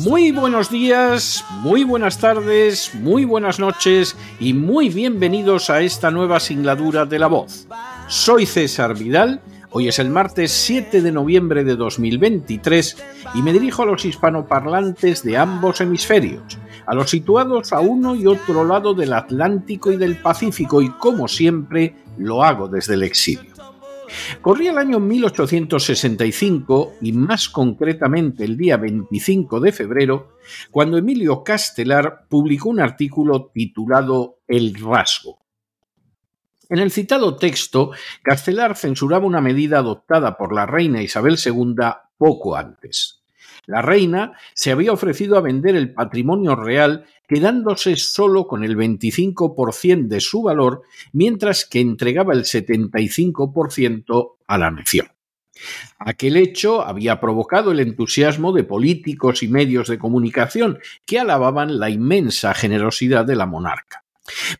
Muy buenos días, muy buenas tardes, muy buenas noches y muy bienvenidos a esta nueva singladura de La Voz. Soy César Vidal, hoy es el martes 7 de noviembre de 2023 y me dirijo a los hispanoparlantes de ambos hemisferios, a los situados a uno y otro lado del Atlántico y del Pacífico y como siempre lo hago desde el exilio. Corría el año 1865 y más concretamente el día 25 de febrero, cuando Emilio Castelar publicó un artículo titulado El rasgo. En el citado texto, Castelar censuraba una medida adoptada por la reina Isabel II poco antes. La reina se había ofrecido a vender el patrimonio real quedándose solo con el 25% de su valor, mientras que entregaba el 75% a la nación. Aquel hecho había provocado el entusiasmo de políticos y medios de comunicación que alababan la inmensa generosidad de la monarca.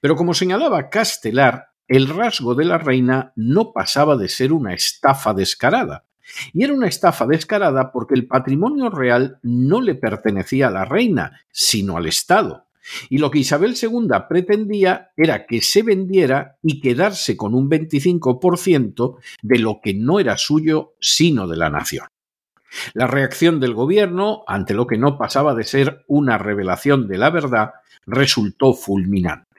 Pero como señalaba Castelar, el rasgo de la reina no pasaba de ser una estafa descarada, y era una estafa descarada porque el patrimonio real no le pertenecía a la reina, sino al Estado. Y lo que Isabel II pretendía era que se vendiera y quedarse con un 25% de lo que no era suyo, sino de la nación. La reacción del gobierno, ante lo que no pasaba de ser una revelación de la verdad, resultó fulminante.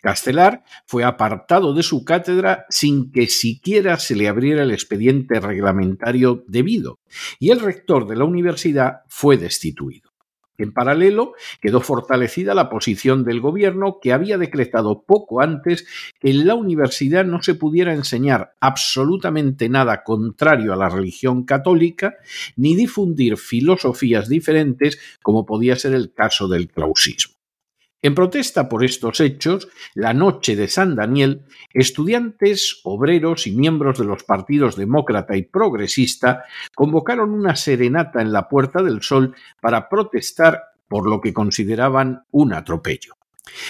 Castelar fue apartado de su cátedra sin que siquiera se le abriera el expediente reglamentario debido, y el rector de la universidad fue destituido. En paralelo, quedó fortalecida la posición del gobierno que había decretado poco antes que en la universidad no se pudiera enseñar absolutamente nada contrario a la religión católica ni difundir filosofías diferentes como podía ser el caso del clausismo. En protesta por estos hechos, la noche de San Daniel, estudiantes, obreros y miembros de los partidos demócrata y progresista convocaron una serenata en la Puerta del Sol para protestar por lo que consideraban un atropello.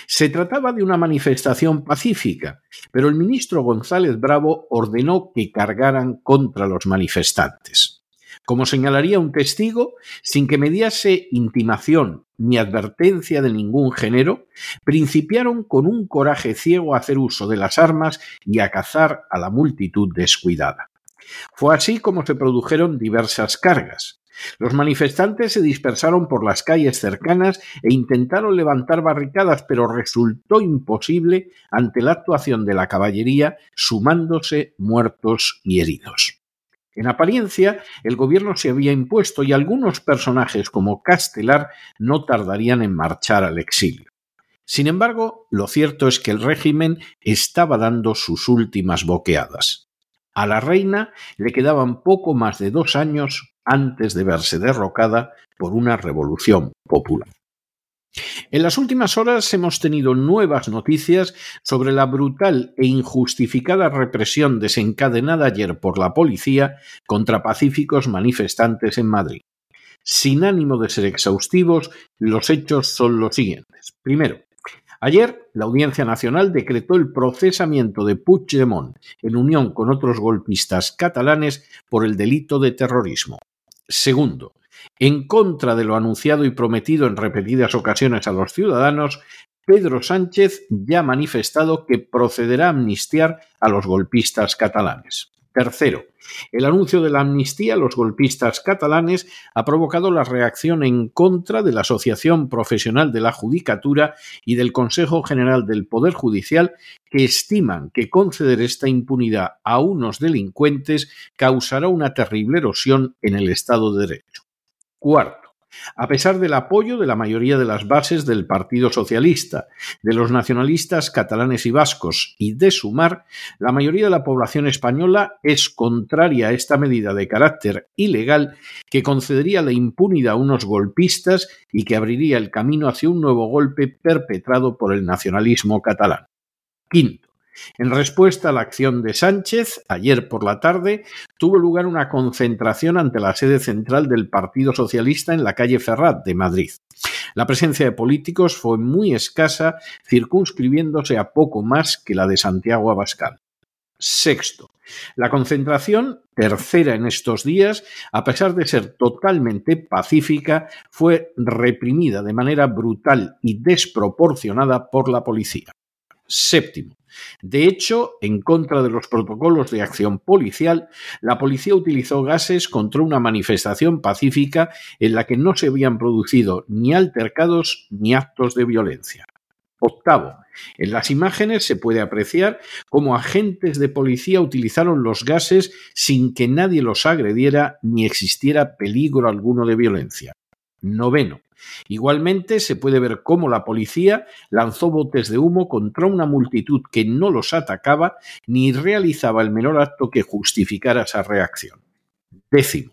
Se trataba de una manifestación pacífica, pero el ministro González Bravo ordenó que cargaran contra los manifestantes. Como señalaría un testigo, sin que mediase intimación ni advertencia de ningún género, principiaron con un coraje ciego a hacer uso de las armas y a cazar a la multitud descuidada. Fue así como se produjeron diversas cargas. Los manifestantes se dispersaron por las calles cercanas e intentaron levantar barricadas, pero resultó imposible ante la actuación de la caballería, sumándose muertos y heridos. En apariencia, el gobierno se había impuesto y algunos personajes como Castelar no tardarían en marchar al exilio. Sin embargo, lo cierto es que el régimen estaba dando sus últimas boqueadas. A la reina le quedaban poco más de dos años antes de verse derrocada por una revolución popular. En las últimas horas hemos tenido nuevas noticias sobre la brutal e injustificada represión desencadenada ayer por la policía contra pacíficos manifestantes en Madrid. Sin ánimo de ser exhaustivos, los hechos son los siguientes. Primero, ayer la Audiencia Nacional decretó el procesamiento de Puigdemont en unión con otros golpistas catalanes por el delito de terrorismo. Segundo, en contra de lo anunciado y prometido en repetidas ocasiones a los ciudadanos, Pedro Sánchez ya ha manifestado que procederá a amnistiar a los golpistas catalanes. Tercero, el anuncio de la amnistía a los golpistas catalanes ha provocado la reacción en contra de la Asociación Profesional de la Judicatura y del Consejo General del Poder Judicial, que estiman que conceder esta impunidad a unos delincuentes causará una terrible erosión en el Estado de Derecho. Cuarto, a pesar del apoyo de la mayoría de las bases del Partido Socialista, de los nacionalistas catalanes y vascos y de Sumar, la mayoría de la población española es contraria a esta medida de carácter ilegal que concedería la impunidad a unos golpistas y que abriría el camino hacia un nuevo golpe perpetrado por el nacionalismo catalán. Quinto, en respuesta a la acción de Sánchez, ayer por la tarde tuvo lugar una concentración ante la sede central del Partido Socialista en la calle Ferrat de Madrid. La presencia de políticos fue muy escasa, circunscribiéndose a poco más que la de Santiago Abascal. Sexto, la concentración, tercera en estos días, a pesar de ser totalmente pacífica, fue reprimida de manera brutal y desproporcionada por la policía. Séptimo, de hecho, en contra de los protocolos de acción policial, la policía utilizó gases contra una manifestación pacífica en la que no se habían producido ni altercados ni actos de violencia. Octavo, en las imágenes se puede apreciar cómo agentes de policía utilizaron los gases sin que nadie los agrediera ni existiera peligro alguno de violencia. Noveno, Igualmente se puede ver cómo la policía lanzó botes de humo contra una multitud que no los atacaba ni realizaba el menor acto que justificara esa reacción. Décimo.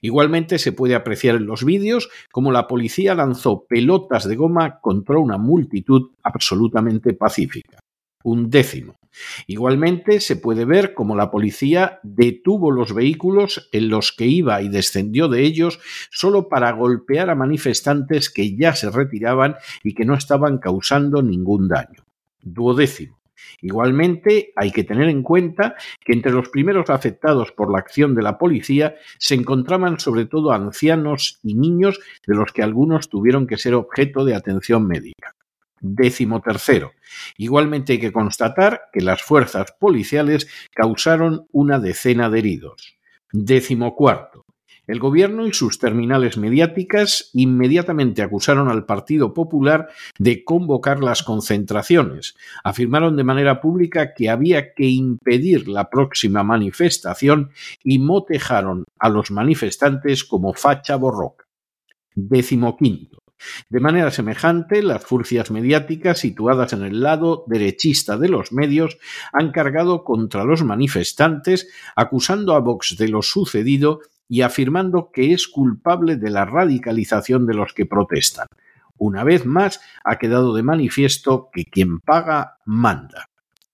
Igualmente se puede apreciar en los vídeos cómo la policía lanzó pelotas de goma contra una multitud absolutamente pacífica. Un décimo. Igualmente se puede ver cómo la policía detuvo los vehículos en los que iba y descendió de ellos solo para golpear a manifestantes que ya se retiraban y que no estaban causando ningún daño. Duodécimo. Igualmente, hay que tener en cuenta que entre los primeros afectados por la acción de la policía se encontraban sobre todo ancianos y niños, de los que algunos tuvieron que ser objeto de atención médica. Décimo tercero. Igualmente hay que constatar que las fuerzas policiales causaron una decena de heridos. Décimo cuarto. El gobierno y sus terminales mediáticas inmediatamente acusaron al Partido Popular de convocar las concentraciones. Afirmaron de manera pública que había que impedir la próxima manifestación y motejaron a los manifestantes como facha borroca. Décimo quinto. De manera semejante, las furcias mediáticas situadas en el lado derechista de los medios han cargado contra los manifestantes, acusando a Vox de lo sucedido y afirmando que es culpable de la radicalización de los que protestan. Una vez más, ha quedado de manifiesto que quien paga manda.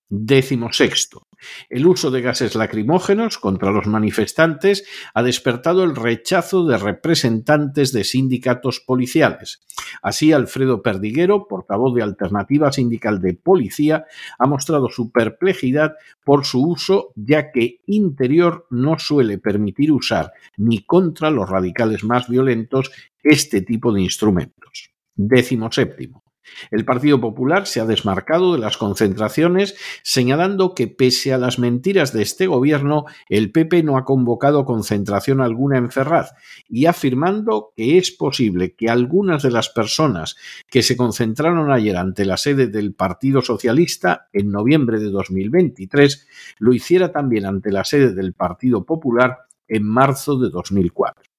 Décimo sexto. El uso de gases lacrimógenos contra los manifestantes ha despertado el rechazo de representantes de sindicatos policiales. Así, Alfredo Perdiguero, portavoz de Alternativa Sindical de Policía, ha mostrado su perplejidad por su uso, ya que Interior no suele permitir usar ni contra los radicales más violentos este tipo de instrumentos. Décimo séptimo. El Partido Popular se ha desmarcado de las concentraciones, señalando que pese a las mentiras de este gobierno, el PP no ha convocado concentración alguna en Ferraz y afirmando que es posible que algunas de las personas que se concentraron ayer ante la sede del Partido Socialista en noviembre de 2023 lo hiciera también ante la sede del Partido Popular en marzo de 2004.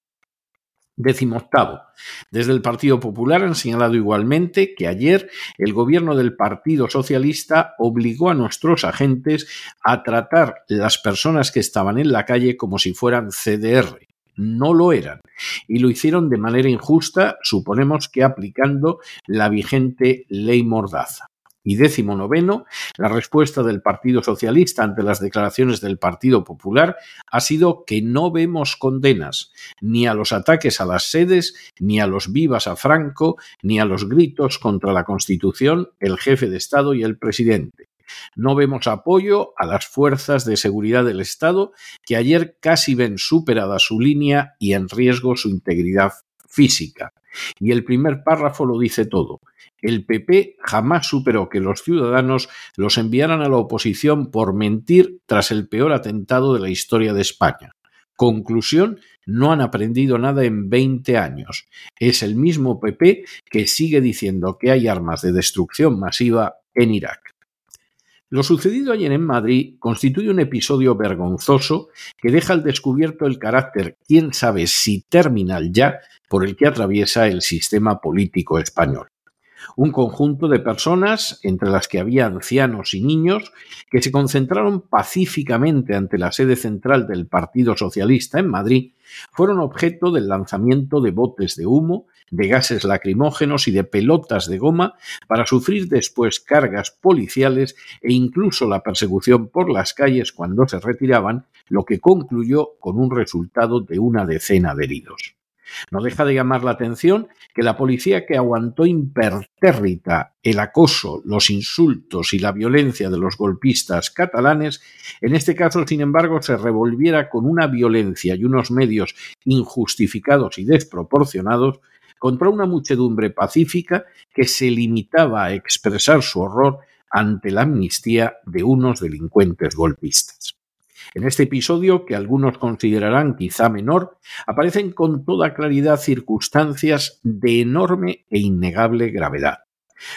Décimo octavo. Desde el Partido Popular han señalado igualmente que ayer el gobierno del Partido Socialista obligó a nuestros agentes a tratar las personas que estaban en la calle como si fueran CDR. No lo eran. Y lo hicieron de manera injusta, suponemos que aplicando la vigente ley Mordaza. Y décimo noveno, la respuesta del Partido Socialista ante las declaraciones del Partido Popular ha sido que no vemos condenas ni a los ataques a las sedes, ni a los vivas a Franco, ni a los gritos contra la Constitución, el jefe de Estado y el presidente. No vemos apoyo a las fuerzas de seguridad del Estado que ayer casi ven superada su línea y en riesgo su integridad física. Y el primer párrafo lo dice todo. El PP jamás superó que los ciudadanos los enviaran a la oposición por mentir tras el peor atentado de la historia de España. Conclusión, no han aprendido nada en 20 años. Es el mismo PP que sigue diciendo que hay armas de destrucción masiva en Irak. Lo sucedido ayer en Madrid constituye un episodio vergonzoso que deja al descubierto el carácter, quién sabe si terminal ya, por el que atraviesa el sistema político español un conjunto de personas, entre las que había ancianos y niños, que se concentraron pacíficamente ante la sede central del Partido Socialista en Madrid, fueron objeto del lanzamiento de botes de humo, de gases lacrimógenos y de pelotas de goma para sufrir después cargas policiales e incluso la persecución por las calles cuando se retiraban, lo que concluyó con un resultado de una decena de heridos. No deja de llamar la atención que la policía que aguantó impertérrita el acoso, los insultos y la violencia de los golpistas catalanes, en este caso, sin embargo, se revolviera con una violencia y unos medios injustificados y desproporcionados contra una muchedumbre pacífica que se limitaba a expresar su horror ante la amnistía de unos delincuentes golpistas. En este episodio, que algunos considerarán quizá menor, aparecen con toda claridad circunstancias de enorme e innegable gravedad.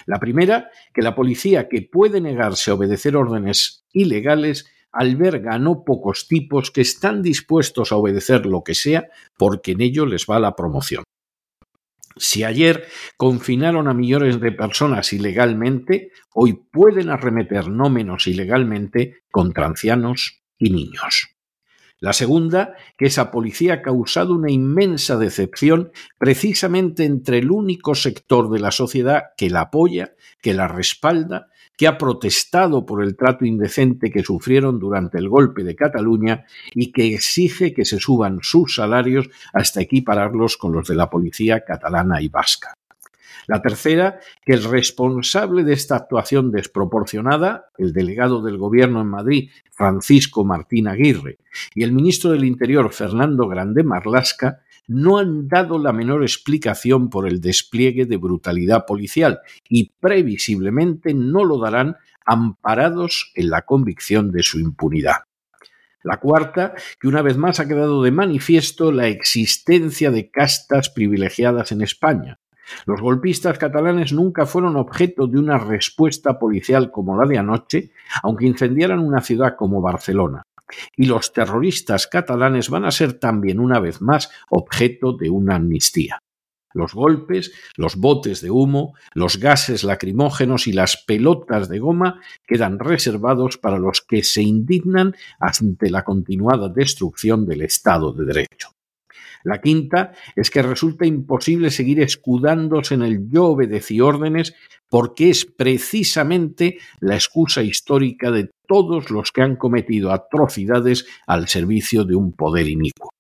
La primera, que la policía que puede negarse a obedecer órdenes ilegales alberga no pocos tipos que están dispuestos a obedecer lo que sea porque en ello les va la promoción. Si ayer confinaron a millones de personas ilegalmente, hoy pueden arremeter no menos ilegalmente contra ancianos, y niños. La segunda, que esa policía ha causado una inmensa decepción precisamente entre el único sector de la sociedad que la apoya, que la respalda, que ha protestado por el trato indecente que sufrieron durante el golpe de Cataluña y que exige que se suban sus salarios hasta equipararlos con los de la policía catalana y vasca. La tercera, que el responsable de esta actuación desproporcionada, el delegado del Gobierno en Madrid, Francisco Martín Aguirre, y el ministro del Interior, Fernando Grande Marlasca, no han dado la menor explicación por el despliegue de brutalidad policial y previsiblemente no lo darán amparados en la convicción de su impunidad. La cuarta, que una vez más ha quedado de manifiesto la existencia de castas privilegiadas en España, los golpistas catalanes nunca fueron objeto de una respuesta policial como la de anoche, aunque incendiaran una ciudad como Barcelona. Y los terroristas catalanes van a ser también una vez más objeto de una amnistía. Los golpes, los botes de humo, los gases lacrimógenos y las pelotas de goma quedan reservados para los que se indignan ante la continuada destrucción del Estado de Derecho. La quinta es que resulta imposible seguir escudándose en el yo obedecí órdenes porque es precisamente la excusa histórica de todos los que han cometido atrocidades al servicio de un poder inicuo.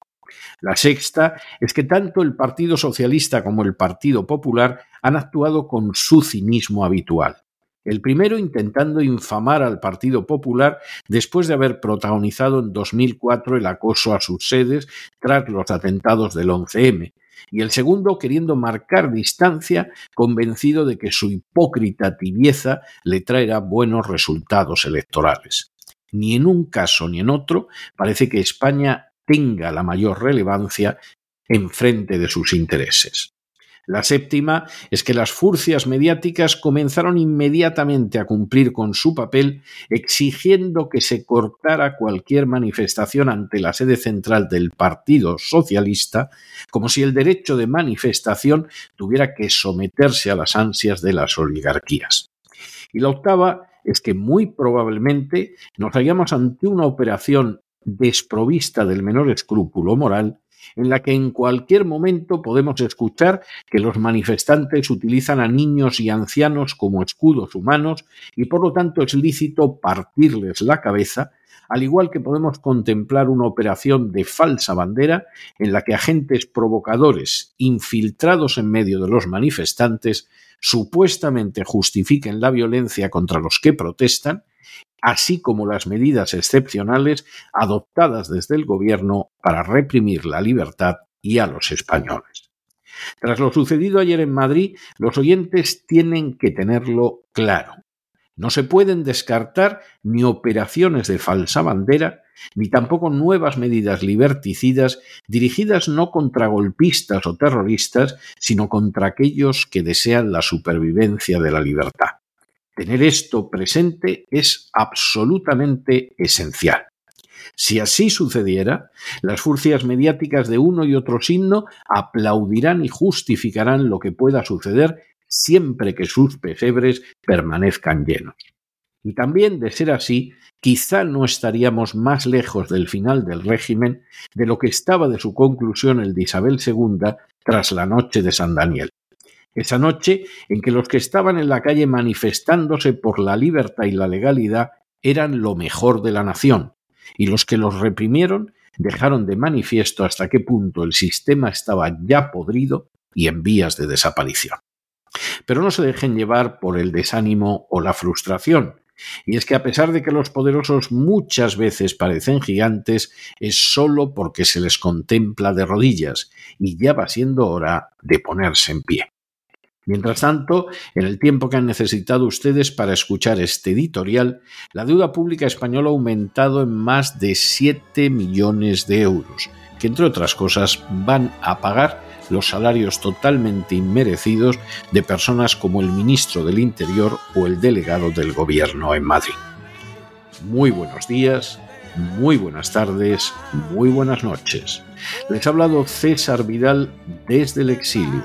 La sexta es que tanto el Partido Socialista como el Partido Popular han actuado con su cinismo habitual. El primero intentando infamar al Partido Popular después de haber protagonizado en 2004 el acoso a sus sedes tras los atentados del 11M, y el segundo queriendo marcar distancia, convencido de que su hipócrita tibieza le traerá buenos resultados electorales. Ni en un caso ni en otro parece que España tenga la mayor relevancia en frente de sus intereses. La séptima es que las furcias mediáticas comenzaron inmediatamente a cumplir con su papel exigiendo que se cortara cualquier manifestación ante la sede central del Partido Socialista, como si el derecho de manifestación tuviera que someterse a las ansias de las oligarquías. Y la octava es que muy probablemente nos hallamos ante una operación desprovista del menor escrúpulo moral en la que en cualquier momento podemos escuchar que los manifestantes utilizan a niños y ancianos como escudos humanos y por lo tanto es lícito partirles la cabeza, al igual que podemos contemplar una operación de falsa bandera en la que agentes provocadores infiltrados en medio de los manifestantes supuestamente justifiquen la violencia contra los que protestan así como las medidas excepcionales adoptadas desde el Gobierno para reprimir la libertad y a los españoles. Tras lo sucedido ayer en Madrid, los oyentes tienen que tenerlo claro. No se pueden descartar ni operaciones de falsa bandera, ni tampoco nuevas medidas liberticidas dirigidas no contra golpistas o terroristas, sino contra aquellos que desean la supervivencia de la libertad. Tener esto presente es absolutamente esencial. Si así sucediera, las furcias mediáticas de uno y otro signo aplaudirán y justificarán lo que pueda suceder siempre que sus pesebres permanezcan llenos. Y también, de ser así, quizá no estaríamos más lejos del final del régimen de lo que estaba de su conclusión el de Isabel II tras la noche de San Daniel. Esa noche en que los que estaban en la calle manifestándose por la libertad y la legalidad eran lo mejor de la nación, y los que los reprimieron dejaron de manifiesto hasta qué punto el sistema estaba ya podrido y en vías de desaparición. Pero no se dejen llevar por el desánimo o la frustración. Y es que a pesar de que los poderosos muchas veces parecen gigantes, es sólo porque se les contempla de rodillas, y ya va siendo hora de ponerse en pie. Mientras tanto, en el tiempo que han necesitado ustedes para escuchar este editorial, la deuda pública española ha aumentado en más de 7 millones de euros, que entre otras cosas van a pagar los salarios totalmente inmerecidos de personas como el ministro del Interior o el delegado del Gobierno en Madrid. Muy buenos días, muy buenas tardes, muy buenas noches. Les ha hablado César Vidal desde el exilio.